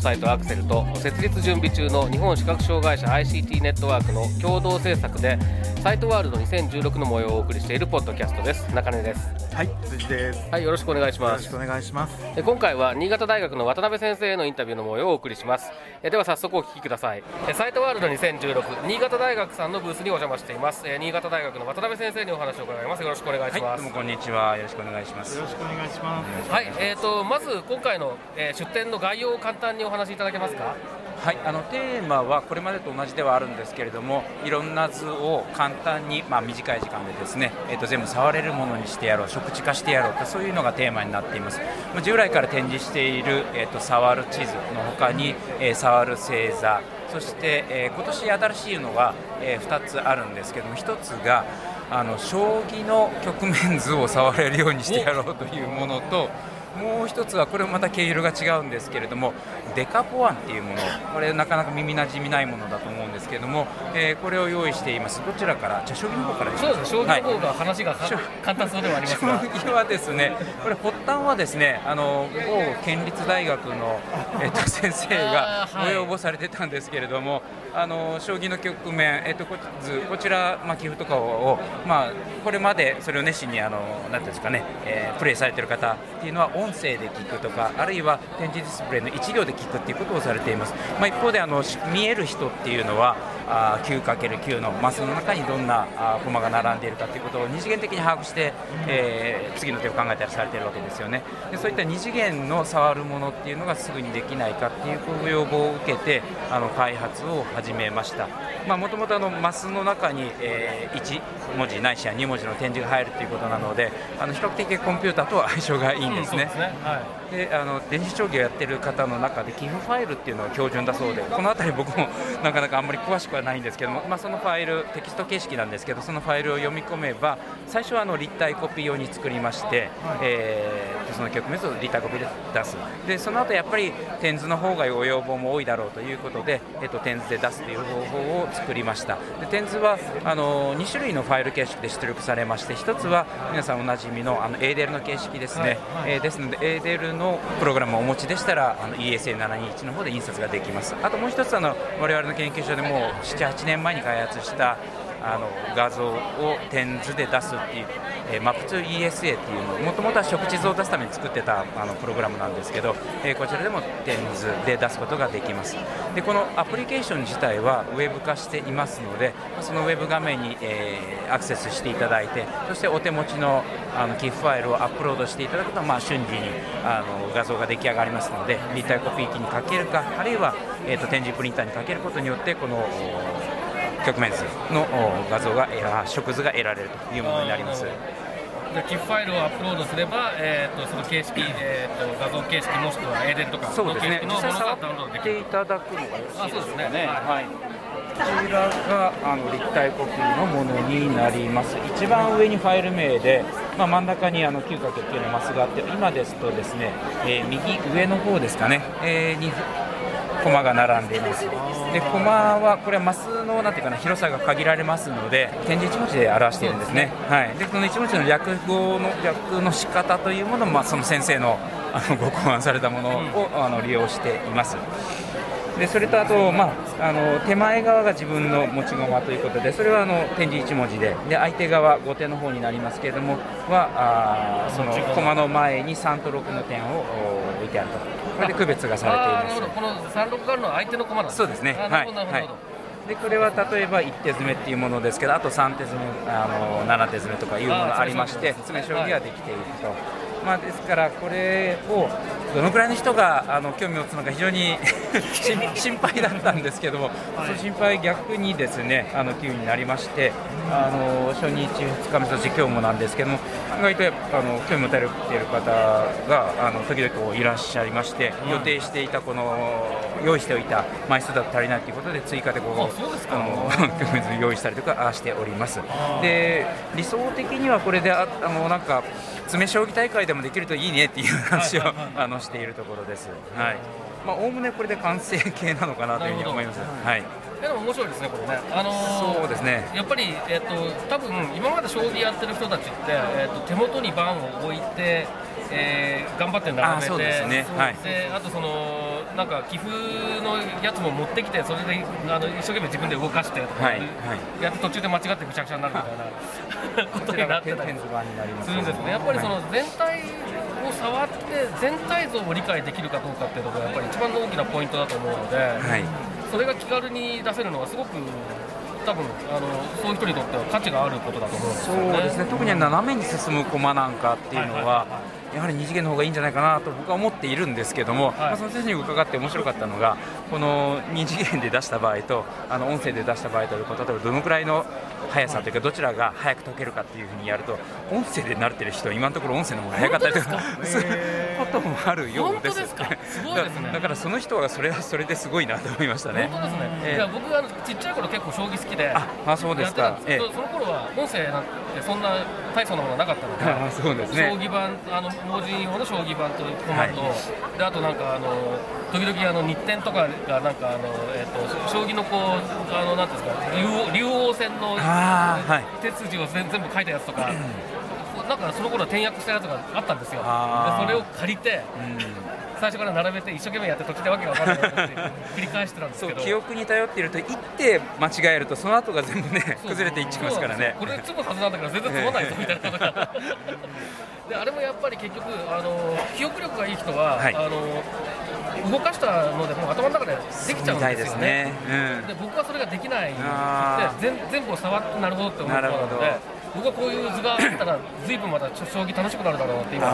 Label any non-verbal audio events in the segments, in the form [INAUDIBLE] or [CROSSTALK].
サイトアクセルと設立準備中の日本視覚障害者 ICT ネットワークの共同制作でサイトワールド2016の模様をお送りしているポッドキャストです中根ですはい、辻です。はいよろしくお願いしますよろしくお願いします。え今回は新潟大学の渡辺先生へのインタビューの模様をお送りしますえでは早速お聞きくださいえサイトワールド2016新潟大学さんのブースにお邪魔していますえ新潟大学の渡辺先生にお話を伺いますよろしくお願いしはい、ますどうもこんにちは。よろしくお願いしますよ。ろしくお願いします。はい、えー、とまず今回の、えー出展の概要を簡単にお話しいただけますか？はい、あのテーマはこれまでと同じではあるんですけれども、いろんな図を簡単にまあ短い時間でですね、えっ、と全部触れるものにしてやろう、食地化してやろうとそういうのがテーマになっています。ま従来から展示しているえっ、と触る地図の他に、えー触る星座、そして、えー今年新しいのが、え2つあるんですけども、1つがあの将棋の局面図を触れるようにしてやろうというものと。もう一つはこれもまた毛色が違うんですけれどもデカポワンっていうものこれなかなか耳なじみないものだと思うんですけれども、えーこれを用意しています。どちらからじ将棋の方からそうですね、将はい棋の方が話がか、将簡単そうではあります将が、棋はですね、これ発端はですね、あの某県立大学のえっと [LAUGHS] 先生がご要望されてたんですけれども、あの将棋の局面えっとこ図こちらまあ棋譜とかをまあこれまでそれを熱心にあのなんていうんですかね、えープレイされてる方っていうのは音声で聞くとか、あるいは展示ディスプレイの一行で聞くっていうことをされています。まあ一方であの見える人っていうのは。あ 9×9 のマスの中にどんなあ駒が並んでいるかということを二次元的に把握して、えー次の手を考えたりされているわけですよねでそういった二次元の触るものっていうのがすぐにできないかっていうご要望を受けてあの開発を始めましたもともとマスの中に、え1文字ないしは2文字の点字が入るということなのであの比較的コンピューターとは相性がいいんですね、はい。であの電子将棋をやってる方の中で寄付ファイルっていうのが標準だそうでこの辺り僕も [LAUGHS] なかなかあんまり詳しくはないんですけども、まあ、そのファイルテキスト形式なんですけどそのファイルを読み込めば最初はあの立体コピー用に作りまして、えーとその局面を立体コピーで出す。でその後やっぱり点図の方がご要望も多いだろうということで、えっと点図で出すという方法を作りました。で点図はあの2種類のファイル形式で出力されまして1つは皆さんおなじみのあの ADL の形式ですね、えーですので ADL のプログラムをお持ちでしたらあの ESA721 の方で印刷ができます。あともう一つあの我々の研究所でもう78年前に開発したあの画像を点図で出すっていう、えー、MAP2ESA っていうのもともとは食地図を出すために作ってたあのプログラムなんですけど、えーこちらでも点図で出すことができます。でこのアプリケーション自体はウェブ化していますのでそのウェブ画面に、えーアクセスしていただいてそしてお手持ちのあの GIF ファイルをアップロードしていただくと、まあ、瞬時にあの画像が出来上がりますので立体コピー機にかけるかあるいは、えー、と展示プリンターにかけることによってこの局面図のお画像が得ら色図が得られるというものになります。で GIF ファイルをアップロードすれば、えー、とその形式、えー、と画像形式もしくは ADL とかそうですね。の形式のものが実際触っていただくのがよろしいですねはい。こちらがあの立体コピーのものになります。一番上にファイル名で、まあ、真ん中にあの 9×9 のマスがあって、今ですとですね、えー右上の方ですかね、えーにコマが並んでいます。で、コマはこれはマスのなんていうかな広さが限られますので、点字一文字で表しているんですね。はい。で、この一文字の略語の略の仕方というものも、まあ、その先生のあのご考案されたものを、あの利用しています。でそれとあと、まあ、あの手前側が自分の持ち駒ということでそれはあの点字1文字でで相手側後手の方になりますけれどもはあーその駒。の前に3と6の点をお置いてあると。これで区別がされています。この36があるのは相手の駒なんですそうですね。あなるほどなるほど、はい。でこれは例えば1手詰めっていうものですけどあと3手詰めあの7手詰めとかいうものがありまして詰め将棋ができていると、まあ、ですからこれをどのくらいの人があの興味を持つのか非常に [LAUGHS] 心心配だったんですけども、その心配逆にですねあの急になりましてあの初日、2日目そして今日もなんですけども意外とあの興味持たれている方があの時々こういらっしゃいまして、予定していたこの用意しておいた枚数だと足りないということで追加でこうあそうですか。あの用意したりとかあしております。で理想的にはこれでああのなんか詰将棋大会でもできるといいねっていう話を、はいはい。あのしているところです。はい。まあおおむねこれで完成形なのかなというふうに思います。はい。でも面白いですね、これね。あのーそうですね。やっぱり、えっと多分今まで将棋やってる人たちって、えっと手元に盤を置いて、えー頑張って並べてあそうですねはいであとそのなんか寄付のやつも持ってきてそれであの一生懸命自分で動かしてとか、はいはいやって途中で間違ってぐちゃぐちゃになるみたいなこ [LAUGHS] とになってたりするんですね。やっぱりその全体を触って全体像を理解できるかどうかっていうのがやっぱり一番の大きなポイントだと思うので。はい。それが気軽に出せるのはすごく多分あのそういう人にとっては価値があることだと思うんですよね。そうですね。特に斜めに進む駒なんかっていうのは。はいはいはいやはり二次元の方がいいんじゃないかなと僕は思っているんですけども、まあ、その先生に伺って面白かったのがこの二次元で出した場合とあの音声で出した場合と例えばどのくらいの速さというかどちらが速く解けるかっていうふうにやると音声で慣れてる人は今のところ音声の方が速かったりとか [LAUGHS] こともあるようです。すか？すごいですね。だだからその人はそれはそれですごいなと思いましたね。本当ですね。ええ。いや僕あのちっちゃい頃結構将棋好きで。ああそうですか。やってたんですけど、その頃は音声なんてそんな大層なものはなかったので、[LAUGHS] あそうですね。将棋盤あの盲人用の将棋盤とコマと、であとなんかあの時々あの日展とかがなんかあのえっ、と将棋のこうあのなんですか竜王竜王戦の手筋を全全部書いたやつとか。[LAUGHS] なんかその頃転訳したやつがあったんですよ。それを借りてうん。最初から並べて一生懸命やって途中でわけが分からないなって [LAUGHS] 繰り返してたんですけど。そう記憶に頼っていると一手間違えるとその後が全部ね崩れていっちゃいますからね。これ積むはずなんだけど全然積まないぞみたいなことがで [LAUGHS] あれもやっぱり結局あの記憶力がいい人は、はい。あの動かしたのでもう頭の中でできちゃうんでよね。ですすね。うん。で僕はそれができないあで全全部を触ってなるほどって思うなるほど。ので僕はこういう図があったら随分また将棋楽しくなるだろうなって今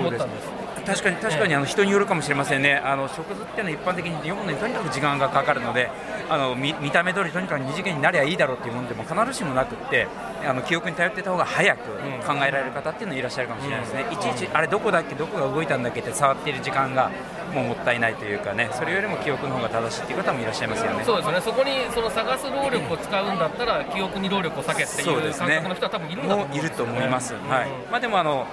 思ったんです確かに確かにあの人によるかもしれませんね、あの食図っていうのは一般的に読むのにとにかく時間がかかるので、あの見見た目通りとにかく二次元になりゃいいだろうっていうものでも必ずしもなくって、あの記憶に頼ってた方が早く考えられる方っていうのいらっしゃるかもしれないですね、いちいちあれどこだっけ、どこが動いたんだっけって触っている時間がもうもったいないというかね、それよりも記憶の方が正しいっていう方もいらっしゃいますよね。そうですよね。そこにその探す労力を使うんだったら記憶に労力を避けっていうそうですね。感覚の人は多分いるんだと思うんですよね。いると思います、うん。はいまあ、でもあの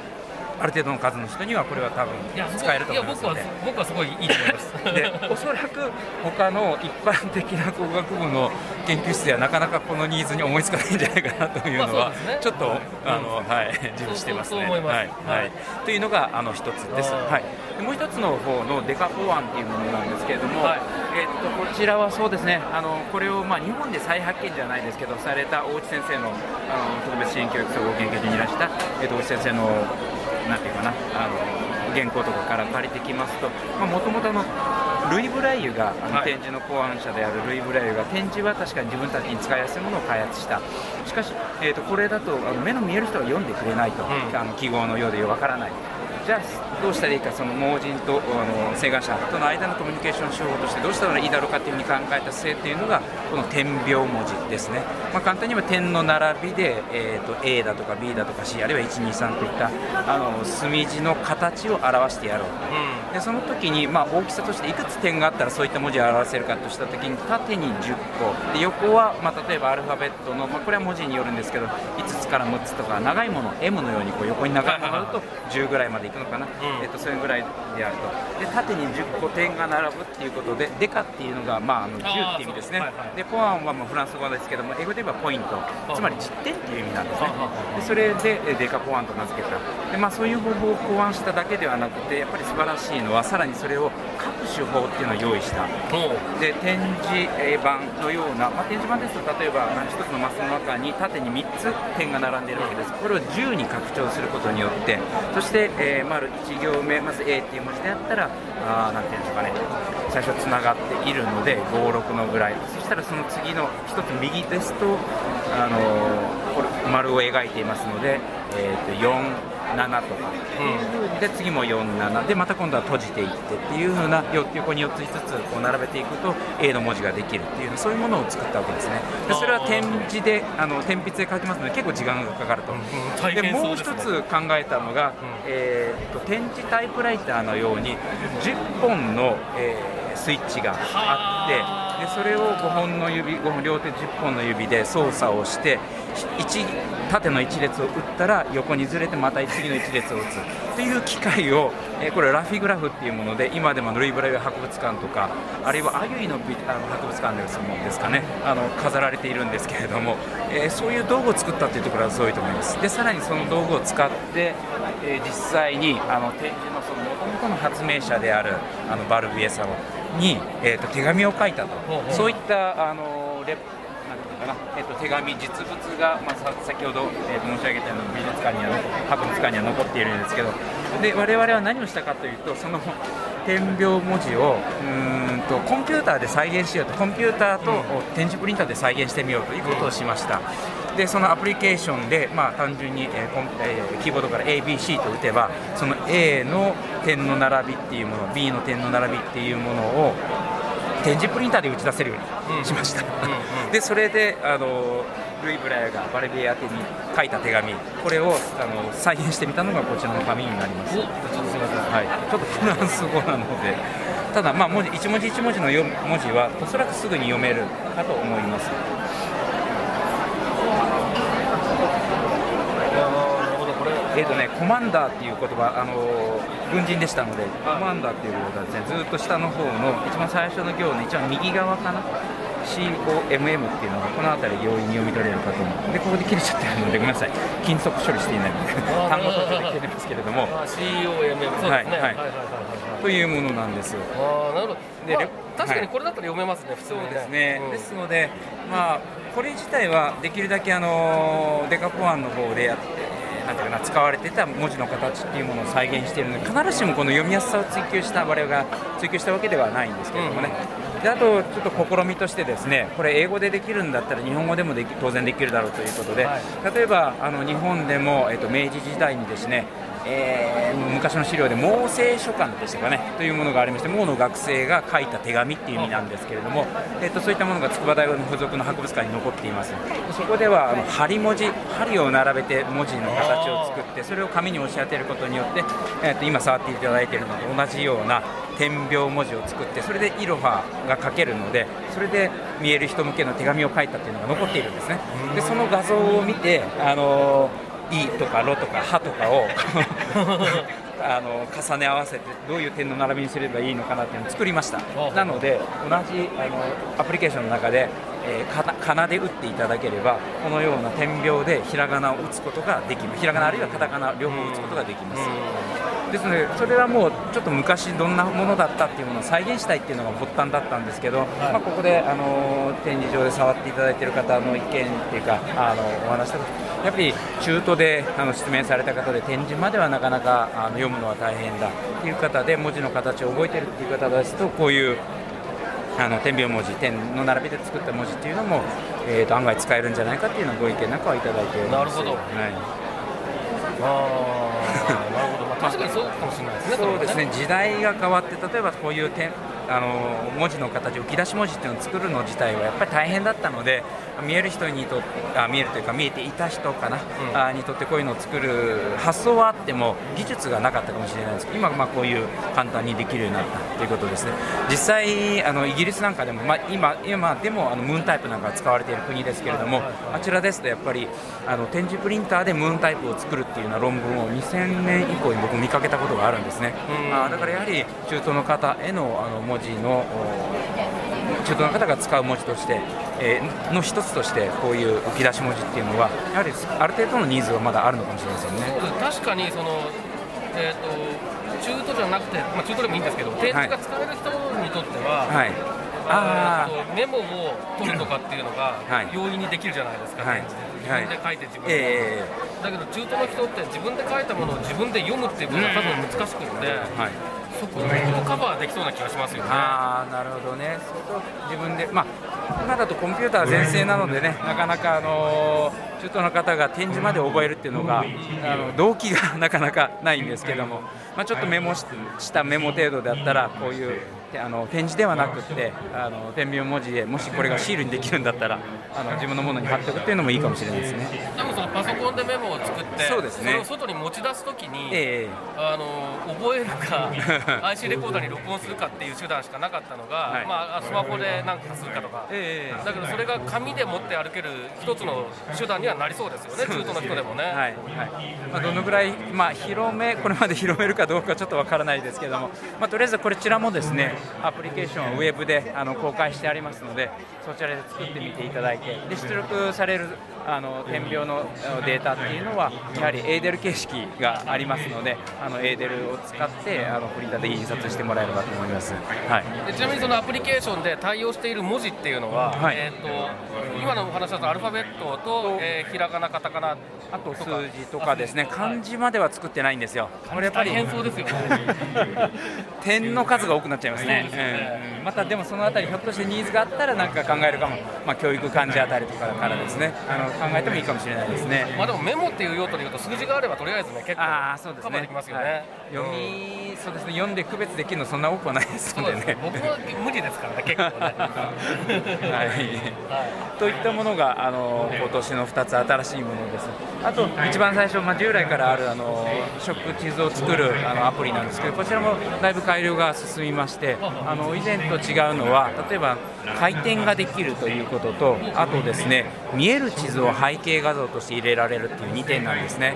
ある程度の数の人にはこれは多分使えると思いますや僕はので。僕はすごいいいと思います。でおそらく他の一般的な工学部の研究室ではなかなかこのニーズに思いつかないんじゃないかなというのは、ちょっとあの、はい、自負してますね。はいはい、というのがあの一つです。はい、でもう一つの方のデカ法案っていうものなんですけれども、はいえっとこちらはそうですね。あのこれをまあ日本で再発見じゃないですけどされた大内先生のあの特別支援教育総合研究所にいらしたえっと大内先生のなんていうかなあの原稿とかから借りてきますと、もともとのルイ・ブライユがあの、はい。展示の考案者であるルイ・ブライユが展示は確かに自分たちに使いやすいものを開発した。しかし、えー、とこれだとあの目の見える人が読んでくれないと、うん。あの記号のようでわからないじゃあどうしたらいいかその盲人とあの請願者との間のコミュニケーション手法としてどうしたらいいだろうかというふうに考えた末っていうのがこの点描文字ですね、まあ、簡単に言えば点の並びで、えー、と A だとか B だとか C あるいは123といったあの墨字の形を表してやろうでその時に、まあ、大きさとしていくつ点があったらそういった文字を表せるかとした時に縦に10個。で横は、まあ、例えばアルファベットの、まあ、これは文字によるんですけど5つから6つとか長いもの M のようにこう横に長いものだと10ぐらいまでいく。のかな、えっとそれぐらいであると。で縦に10個点が並ぶっていうことでデカっていうのが、まあ、あの10っていう意味ですね。はいはい。でポアンはまあフランス語ですけども英語で言えばポイント。つまり10点っていう意味なんですね。あでそれでえデカポアンと名付けた。で、まあ、そういう方法を考案しただけではなくてやっぱり素晴らしいのはさらにそれを書く手法っていうのを用意した。で展示板のような、まあ、展示板ですと例えばあの一つのマスの中に縦に3つ点が並んでいるわけです。これを10に拡張することによってそして、えー丸1行目まず A っていう文字であったらあーなんていうんですかね。最初つながっているので56のぐらい。そしたらその次の1つ右ですと、あのーこれ丸を描いていますので、えー、と4 7とか。う風にで次も47でまた今度は閉じていってっていう風なよ横に4つ5つこう並べていくと A の文字ができるっていうそういうものを作ったわけですね。でそれは点字であの点筆で書きますので結構時間がかかると、大でもう一つ考えたのが、えーっと点字タイプライターのように10本の、えースイッチがあってでそれを5本の指5本両手10本の指で操作をして一縦の1列を打ったら横にずれてまた次の1列を打つ。という機械を、えこれラフィグラフっていうもので今でもルイブライユ博物館とかあるいはアユイの美あの博物館ですもんですかね。あの飾られているんですけれども、えーそういう道具を作ったっていうところはすごいと思います。でさらにその道具を使って、えー実際にあの展示のその元々の発明者であるあのバルビエさんに、えー、と手紙を書いたと。そういったあのレなんていうのかな、えっと手紙、実物が、まあ、さ先ほど、えーと申し上げたような美術館には博物館には残っているんですけど。で我々は何をしたかというとその点描文字をうーんとコンピューターで再現しようと。コンピューターと点字プリンターで再現してみようということをしました。でそのアプリケーションで、まあ、単純に、えーコンえーキーボードから ABC と打てばその A の点の並びっていうもの B の点の並びっていうものを点字プリンターで打ち出せるようにしました、[LAUGHS] でそれであのルイ・ブラヤがバレビエ宛てに書いた手紙これをあの再現してみたのがこちらの紙になります、おちょっとすみません。はい、ちょっとフランス語なので。ただ、まあ、文字一文字一文字の文字はおそらくすぐに読めるかと思いますなるほどこれえーとね、コマンダーっていう言葉、あのー軍人でしたので、コマンダーっていうことはですね、ずっと下の方の一番最初の行の一番右側かな、COMM っていうのがこの辺り容易に読み取れるかと思う。で、ここで切れちゃってるので、ごめんなさい、金属処理していないので、単語として切れますけれども、あ COMM そうですねはいはいはいはいはい。というものなんですよ。ああなるほど。まあでレ確かにこれだったら読めますね普通そうにねですね、うん。ですので、まあ、これ自体はできるだけあのデカポアンの方でやって、なんてい。うかな、使われてた文字の形ってい。うものを再現してい。るので、必ずしもこの読みやすさを追求した、我々が追求したわけではない。んですけれどもね。であと、ちょっと試みとしてですねこれ、英語でできるんだったら日本語でもでき当然できるだろうということで、はい。例えばあの日本でも、えっと明治時代にですね、えー昔の資料で毛聖書簡でしたかねというものがありまして毛の学生が書いた手紙っていう意味なんですけれども、えっとそういったものが筑波大学の付属の博物館に残っています。そこではあの針文字針を並べて文字の形を作ってそれを紙に押し当てることによって、えっと今触っていただいているのと同じような点描文字を作ってそれでイロハが書けるのでそれで見える人向けの手紙を書いたっていうのが残っているんですね。でその画像を見てあのいとかろとかはとかを [LAUGHS] あの重ね合わせてどういう点の並びにすればいいのかなっていうのを作りました。なので同じあのアプリケーションの中で、えーかかなで打っていただければこのような点描でひらがなを打つことができます。ひらがなあるいはカタカナ両方打つことができます。ですのでそれはもうちょっと昔どんなものだったっていうものを再現したいっていうのが発端だったんですけど、まあ、ここであの展示場で触っていただいている方の意見っていうかあのお話したやっぱり中途であの出面された方で展示まではなかなかあの読むのは大変だっていう方で文字の形を覚えてるっていう方ですとこういうあの点描文字点の並びで作った文字っていうのも、えー、と案外使えるんじゃないかっていうようなご意見なんかはいただいております。なるほど。はい。あ、確かにそうかもしれないですねそうですね時代が変わって例えばこういう点あの文字の形浮き出し文字っていうのを作るの自体はやっぱり大変だったので見える人にとあ見えるというか見えていた人かな、あにとってこういうのを作る発想はあっても技術がなかったかもしれないですけど今まあこういう簡単にできるようになったということですね。実際あのイギリスなんかでも、まあ、今今でもあのムーンタイプなんかが使われている国ですけれどもあちらですとやっぱりあの展示プリンターでムーンタイプを作るっていうような論文を2000年以降に僕見かけたことがあるんですね。あだからやはり中東の方へのあの文字のお中東の方が使う文字として、えーの一つとしてこういう浮き出し文字っていうのはやはりある程度のニーズはまだあるのかもしれませんね。確かにそのえっ、と中途じゃなくて、まあ、中途でもいいんですけど点字が使える人にとっては、はい。あメモを取るとかっていうのがはい。容易にできるじゃないですか、はい。自はい分で書いて自分ーで、えだけど中途の人って自分で書いたものを自分で読むっていうことが多分難しくって、ーはいそこをカバーできそうな気がしますよね。ああなるほどね。自分でまあ今だとコンピューター全盛なのでねなかなかあのー中東の方が展示まで覚えるっていうのがあの動機が [LAUGHS] なかなかないんですけども、まあ、ちょっとメモししたメモ程度であったらこういうてあの展示ではなくってあの天秤文字でもしこれがシールにできるんだったらあの自分のものに貼っておくっていうのもいいかもしれないですね。多分そのパソコンでメモを作ってそうですね。れを外に持ち出すときに、ええあの覚えるか [LAUGHS] IC レコーダーに録音するかっていう手段しかなかったのが、はい。まあ、スマホで何かするかとか、ええだけどそれが紙で持って歩ける一つの手段にはなりそうですよね、中東の人でもね。はいはい。まあ、どのぐらい、まあ、広めこれまで広めるかどうかちょっとわからないですけども、まあ、とりあえずこちらもですねアプリケーションをウェブであの公開してありますのでそちらで作ってみていただいてで出力されるあの点描のデータっていうのはやはりエーデル形式がありますのであのエーデルを使ってあのプリンターで印刷してもらえればと思います。はいでちなみにそのアプリケーションで対応している文字っていうのは、はいえー、と今のお話だとアルファベットと、えーひらがな、カタカナあと数字とかですね漢字までは作ってないんですよ。これやっぱり変そうですよ。点の数が多くなっちゃいますね、うんまたでもそのあたりひょっとしてニーズがあったらなんか考えるかも、まあ、教育漢字あたりとかからですねあの考えてもいいかもしれないですねまあでもメモっていう用途でいうと数字があればとりあえずね結構ああそうですカバーでねきますよね。はい読みそうですね読んで区別できるのそんな多くはないですのでね。僕は無理ですからね結構ね。[LAUGHS] はいはといったものがあの今年の2つ新しいものです。あと一番最初、まあ、従来からあるあの食地図を作るあのアプリなんですけどこちらもだいぶ改良が進みましてあの以前と違うのは例えば回転ができるということとあとですね見える地図を背景画像として入れられるっていう2点なんですね。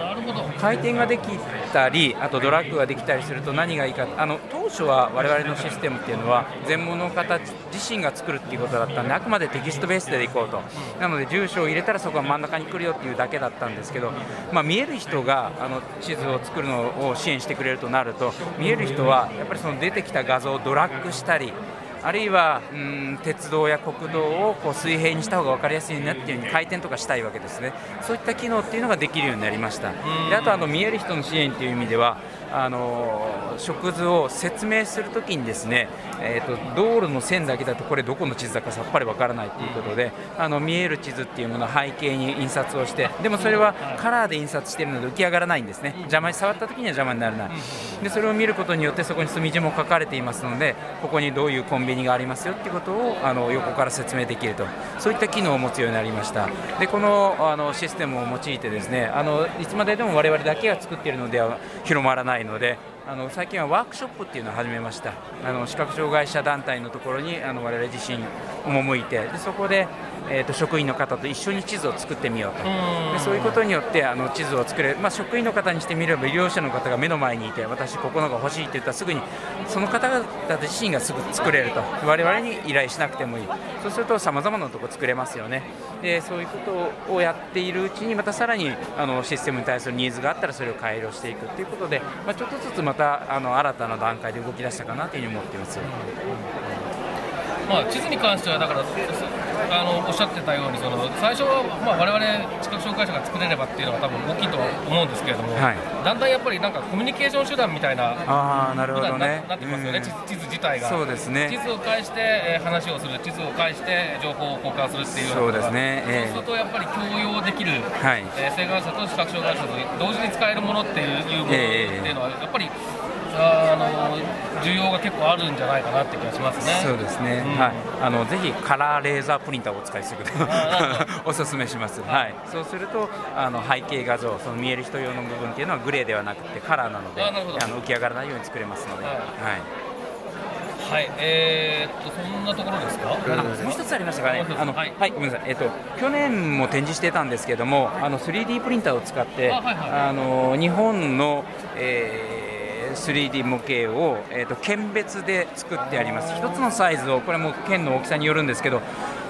回転ができたり、あとドラッグができたりすると何がいいか、あの当初は我々のシステムっていうのは、全物の方自身が作るっていうことだったんで、あくまでテキストベースでいこうと、なので住所を入れたらそこが真ん中に来るよっていうだけだったんですけど、まあ、見える人があの地図を作るのを支援してくれるとなると、見える人はやっぱりその出てきた画像をドラッグしたり、あるいはうん鉄道や国道をこう水平にした方が分かりやすいなっていうように回転とかしたいわけですね、そういった機能っていうのができるようになりました、であとあの見える人の支援という意味では、あの食図を説明するときにですね、えー、と道路の線だけだとこれどこの地図だかさっぱり分からないということで、あの見える地図っていうものを背景に印刷をして、でもそれはカラーで印刷しているので浮き上がらないんですね、邪魔に触ったときには邪魔にならない、でそれを見ることによってそこに墨字も書かれていますので、ここにどういうコンビニがありますよっていうことをあの横から説明できると、そういった機能を持つようになりました。でこのあのシステムを用いてですねあのいつまででも我々だけが作っているのでは広まらないのであの最近はワークショップっていうのを始めました。あの視覚障害者団体のところにあの我々自身赴いてでそこで、えー、と職員の方と一緒に地図を作ってみようと。でそういうことによってあの地図を作れる、まあ、職員の方にしてみれば医療者の方が目の前にいて私ここのが欲しいって言ったらすぐにその方々自身がすぐ作れると。我々に依頼しなくてもいい。そうするとさまざまなところ作れますよね。でそういうことをやっているうちにまたさらにあのシステムに対するニーズがあったらそれを改良していくということで、まあ、ちょっとずつまたあの新たな段階で動き出したかなというふうに思っています。まあ地図に関してはだからあのおっしゃってたようにその最初はまあ我々視覚障害者が作れればっていうのが多分大きいとは思うんですけれども、はい。だんだんやっぱりなんかコミュニケーション手段みたいなああなるほどね。なってますよね、うん地図自体が。そうです地ね図を介して、えー話をする、地図を介して情報を交換するっていうそうですね。ええ。そうするとやっぱり共用できる、はい。えー性眼者と視覚障害者と同時に使えるものっていうものってええ。いうのはやっぱり、あの需要が結構あるんじゃないかなって気がしますね。そうですね、うん。はい、あのぜひカラーレーザープリンターをお使いする [LAUGHS] お勧めします、はい、そうするとあの背景画像、その見える人用の部分っていうのはグレーではなくてカラーなので、あの浮き上がらないように作れますので、ははい。いはい、えー、っとそんなところですか？あもう一つありましたかね。あのははいい、ごめんなさい、えっと去年も展示してたんですけども、あの 3D プリンターを使って、あはいはい。あの日本の、えー 3D 模型を、えー、と県別で作ってあります、一つのサイズを、これも県の大きさによるんですけど、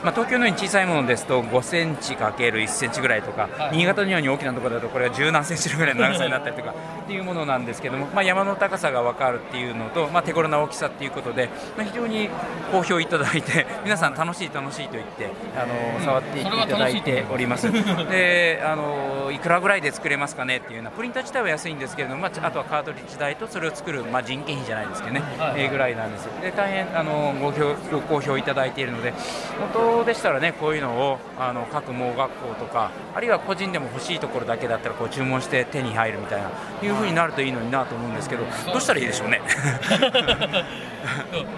まあ、東京のように小さいものですと5センチかける1センチぐらいとか、はい。新潟のように大きなところだとこれが十何センチぐらいの長さになったりとか [LAUGHS] っていうものなんですけども、まあ、山の高さが分かるっていうのと、まあ、手頃な大きさっていうことで、まあ、非常に好評いただいて [LAUGHS] 皆さん楽しい楽しいと言ってあの触っていただいております。であのいくらぐらいで作れますかねっていうようなプリンター自体は安いんですけれども、まあ、あとはカートリッジ代とそれを作る、まあ、人件費じゃないですけどね、はいえーぐらいなんです。よで大変あのご評ご好評いただいているので本当でしたらねこういうのをあの各盲学校とかあるいは個人でも欲しいところだけだったらこう注文して手に入るみたいないう風になるといいのになと思うんですけど [LAUGHS] どうしたらいいでしょうね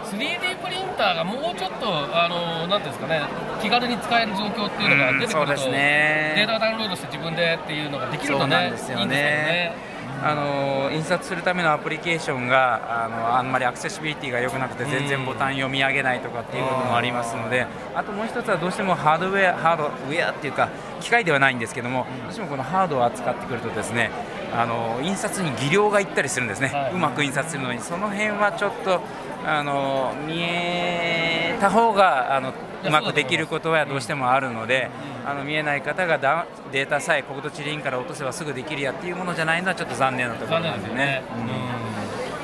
3D プリンターがもうちょっとあのなんていうんですかね気軽に使える状況っていうのが出てくると、うんね。データをダウンロードして自分でっていうのができるとねなんですよね。いいんですけどねあの印刷するためのアプリケーションがあのあんまりアクセシビリティが良くなくて全然ボタン読み上げないとかっていうこともありますのであともう一つはどうしてもハードウェアハードウェアっていうか機械ではないんですけどもどうしてもこのハードを扱ってくるとですねあの印刷に技量がいったりするんですね、はい。うまく印刷するのに。その辺はちょっとあの見えた方があのうまくできることはどうしてもあるので、あの見えない方がダデータさえ国土地理院から落とせばすぐできるやっていうものじゃないのはちょっと残念なところなんですよね。でね。。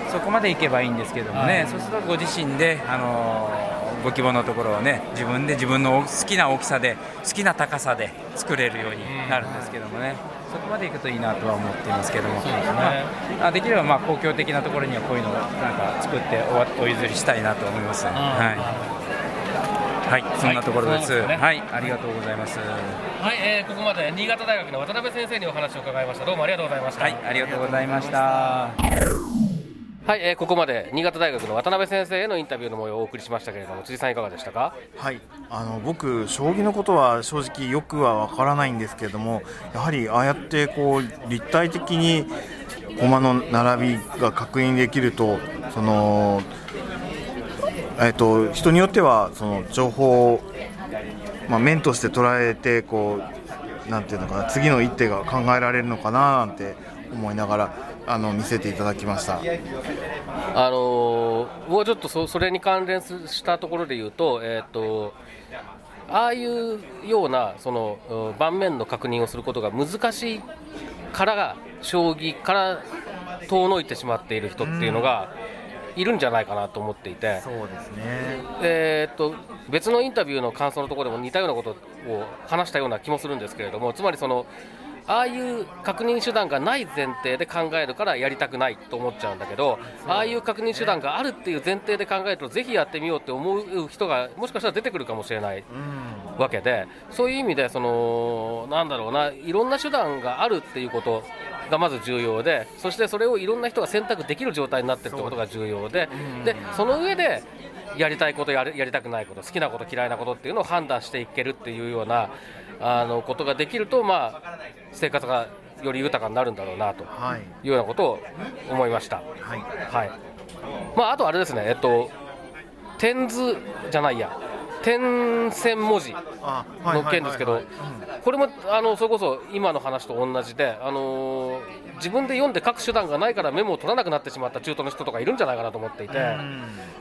うん。そこまでいけばいいんですけどもね、はい。そうするとご自身で、あのご希望のところをね自分で自分の好きな大きさで好きな高さで作れるようになるんですけどもね、そこまでいくといいなとは思っていますけども、ですね。まあ、あできればまあ公共的なところにはこういうのをなんか作ってお譲りしたいなと思います。うん。はい、はい、そんなところです。そうですね。はい、ありがとうございます。はい、えーここまで新潟大学の渡辺先生にお話を伺いました。どうもありがとうございました。はい、ありがとうございました。はい、えーここまで新潟大学の渡辺先生へのインタビューの模様をお送りしましたけれども辻さんいかがでしたか？はい、あの僕、将棋のことは正直よくはわからないんですけれども、やはりああやってこう立体的に駒の並びが確認できると、そのえっと人によってはその情報をまあ面として捉えてこうなんていうのかな次の一手が考えられるのかななんて思いながらあの見せていただきました。あのーもうちょっとそそれに関連すしたところで言うと,、えー、とああいうようなそのうん盤面の確認をすることが難しいから将棋から遠のいてしまっている人っていうのがいるんじゃないかなと思っていて。そうですね。えーっと別のインタビューの感想のところでも似たようなことを話したような気もするんですけれどもつまりそのああいう確認手段がない前提で考えるからやりたくないと思っちゃうんだけどああいう確認手段があるっていう前提で考えるとぜひやってみようって思う人がもしかしたら出てくるかもしれないうん。わけでそういう意味でそのなんだろうないろんな手段があるっていうことがまず重要でそしてそれをいろんな人が選択できる状態になってるってことが重要ででその上でやりたいことやりたくないこと好きなこと嫌いなことっていうのを判断していけるっていうようなあのことができるとまあ生活がより豊かになるんだろうなとはいいうようなことを思いました。はいはい。まああとあれですね。えっと点図じゃないや。点線文字あの件ですけど、これもあのそれこそ今の話と同じで、あのー自分で読んで書く手段がないからメモを取らなくなってしまった中途の人とかいるんじゃないかなと思っていて、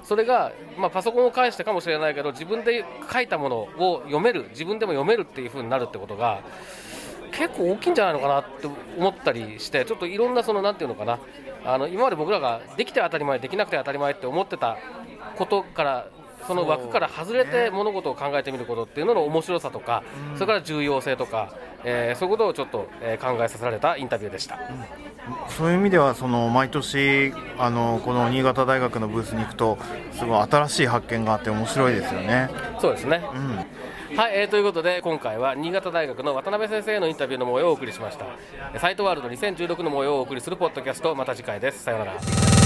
それが、まあ、パソコンを介してかもしれないけど自分で書いたものを読める自分でも読めるっていう風になるってことが結構大きいんじゃないのかなって思ったりしてちょっといろんなそのなんていうのかな。あの今まで僕らができて当たり前できなくて当たり前って思ってたことからその枠から外れて物事を考えてみることっていうのの面白さとか、それから重要性とか、えーそういうことをちょっと、えー考えさせられたインタビューでした。そういう意味ではその毎年あのこの新潟大学のブースに行くとすごい新しい発見があって面白いですよね。そうですね、うん。はい、えーということで今回は新潟大学の渡辺先生へのインタビューの模様をお送りしました。えーサイトワールド2016の模様をお送りするポッドキャストまた次回です。さようなら